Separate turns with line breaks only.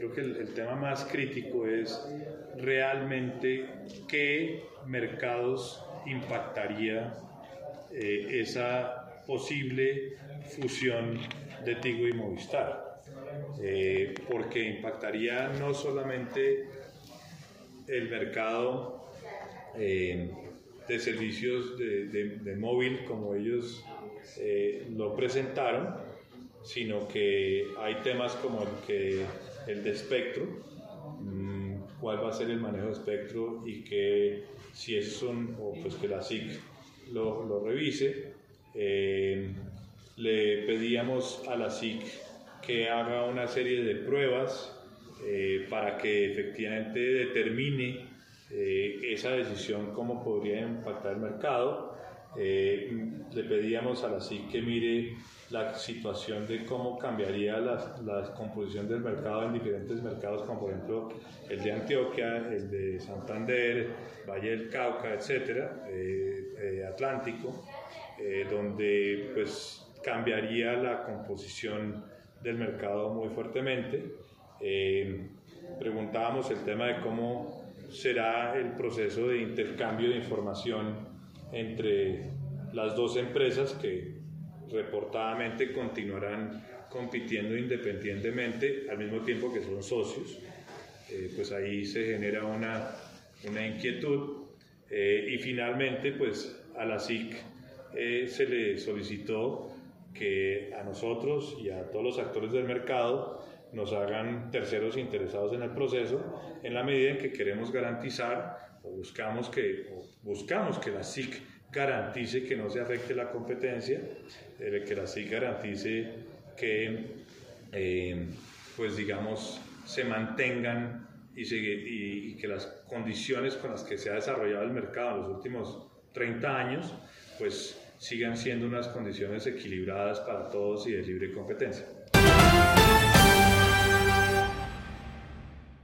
el tema más crítico es realmente qué mercados impactaría eh, esa posible fusión de Tigo y Movistar, eh, porque impactaría no solamente el mercado eh, de servicios de, móvil como ellos lo presentaron, sino que hay temas como el, que, el de espectro, mm, cuál va a ser el manejo de espectro y que si es un, o pues que la SIC lo, revise. Eh, le pedíamos a la SIC que haga una serie de pruebas eh, para que efectivamente determine eh, esa decisión cómo podría impactar el mercado. Le pedíamos a la SIC que mire la situación de cómo cambiaría la, la, composición del mercado en diferentes mercados, como por ejemplo el de Antioquia, el de Santander, Valle del Cauca, etcétera, eh, eh, Atlántico, eh, donde pues cambiaría la composición del mercado muy fuertemente. preguntábamos el tema de cómo será el proceso de intercambio de información entre las dos empresas que reportadamente continuarán compitiendo independientemente al mismo tiempo que son socios. Eh, pues ahí se genera una, una inquietud. Eh, y finalmente, pues a la SIC eh, se le solicitó que a nosotros y a todos los actores del mercado nos hagan terceros interesados en el proceso en la medida en que queremos garantizar o buscamos que, o buscamos que la SIC garantice que no se afecte la competencia, eh, que la SIC garantice que, eh, pues digamos, se mantengan y, y, que las condiciones con las que se ha desarrollado el mercado en los últimos 30 años, pues sigan siendo unas condiciones equilibradas para todos y de libre competencia.